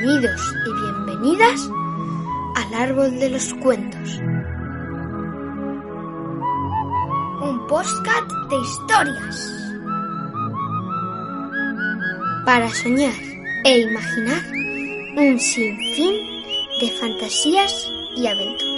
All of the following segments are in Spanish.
Bienvenidos y bienvenidas al árbol de los cuentos. Un podcast de historias. Para soñar e imaginar un sinfín de fantasías y aventuras.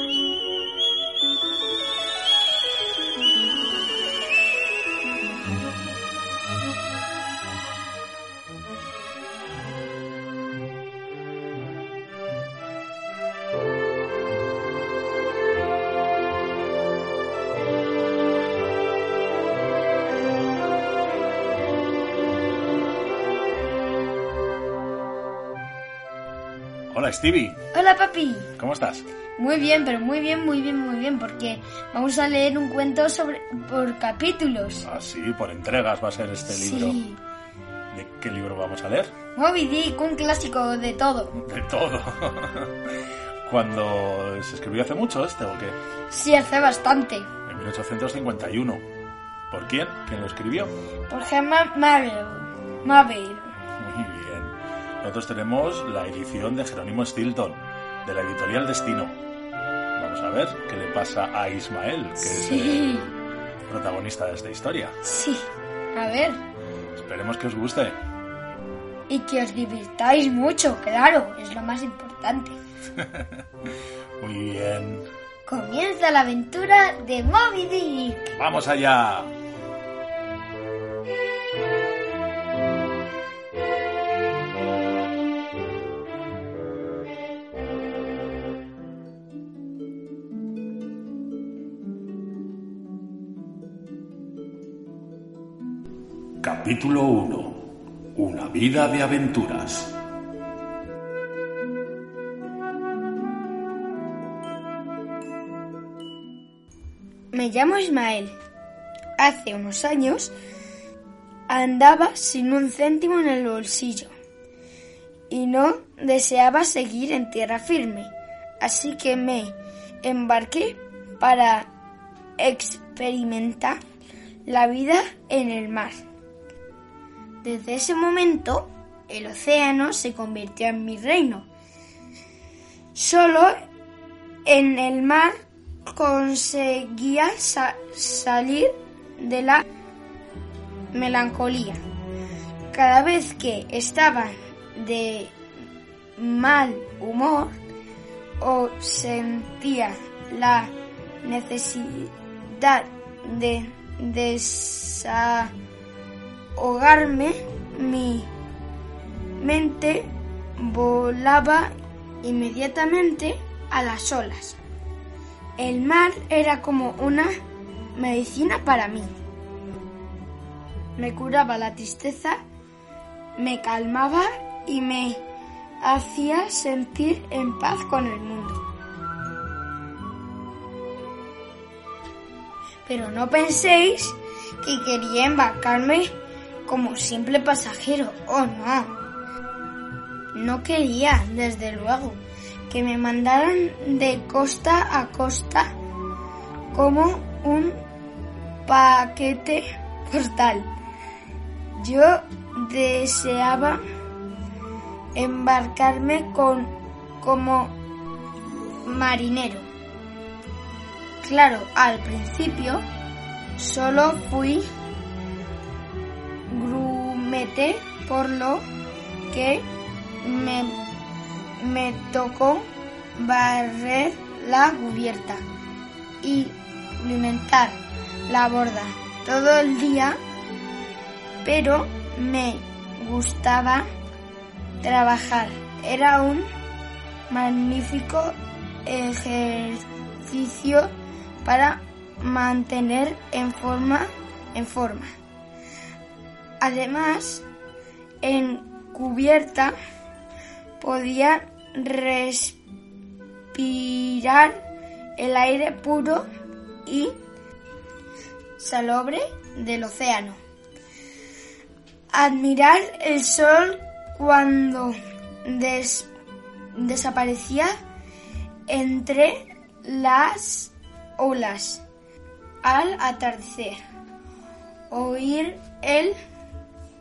Hola Stevie, Hola papi. ¿cómo estás? Muy bien, pero muy bien, muy bien, muy bien, porque vamos a leer un cuento sobre por capítulos. Ah, sí, por entregas va a ser este libro. ¿De qué libro vamos a leer? Moby Dick, un clásico de todo. De todo. Cuando se escribió hace mucho este o qué? Sí, hace bastante. En 1851. ¿Por quién? ¿Quién lo escribió? Por Gemma Mabel. Mabel. Muy bien. Nosotros tenemos la edición de Jerónimo Stilton, de la editorial Destino. Vamos a ver qué le pasa a Ismael, que es el protagonista de esta historia. Sí. A ver. Esperemos que os guste. Y que os divirtáis mucho, claro, es lo más importante. Muy bien. Comienza la aventura de Moby Dick. ¡Vamos allá! Capítulo 1. Una vida de aventuras. Me llamo Ismael. Hace unos años andaba sin un céntimo en el bolsillo y no deseaba seguir en tierra firme, así que me embarqué para experimentar la vida en el mar. Desde ese momento, el océano se convirtió en mi reino. Solo en el mar conseguía sa- salir de la melancolía. Cada vez que estaba de mal humor o sentía la necesidad de desahogarme, mi mente volaba inmediatamente a las olas. El mar era como una medicina para mí. Me curaba la tristeza, me calmaba y me hacía sentir en paz con el mundo. Pero no penséis que quería embarcarme como simple pasajero. Oh, no. No quería, desde luego, que me mandaran de costa a costa como un paquete postal. Yo deseaba embarcarme con como marinero. Claro, al principio solo fui por lo que me, me tocó barrer la cubierta y alimentar la borda todo el día, pero me gustaba trabajar. Era un magnífico ejercicio para mantener en forma en forma. Además, en cubierta podía respirar el aire puro y salobre del océano. Admirar el sol cuando des- desaparecía entre las olas al atardecer. Oír el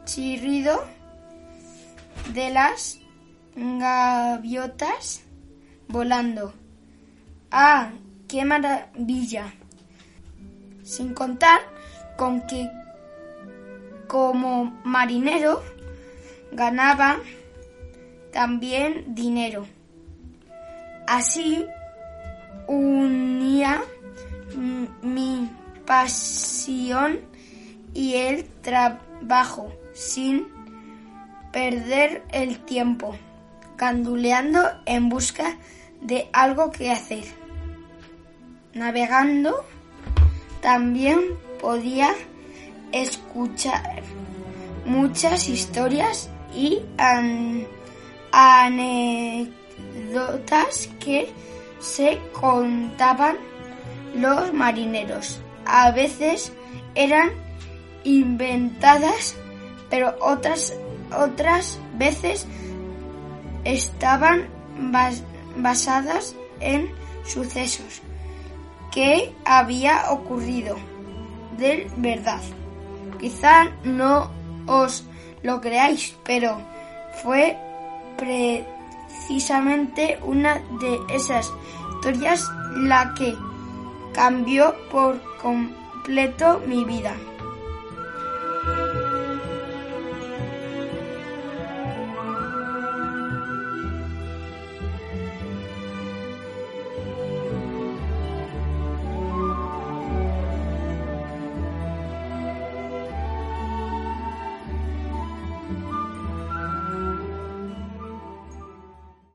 chirrido de las gaviotas volando. ¡Ah, qué maravilla! Sin contar con que como marinero ganaba también dinero. Así unía mi pasión y el trabajo sin perder el tiempo, canduleando en busca de algo que hacer. Navegando también podía escuchar muchas historias y anécdotas que se contaban los marineros. A veces eran inventadas, pero otras, otras veces estaban basadas en sucesos que había ocurrido de verdad. Quizá no os lo creáis, pero fue precisamente una de esas historias la que cambió por completo mi vida.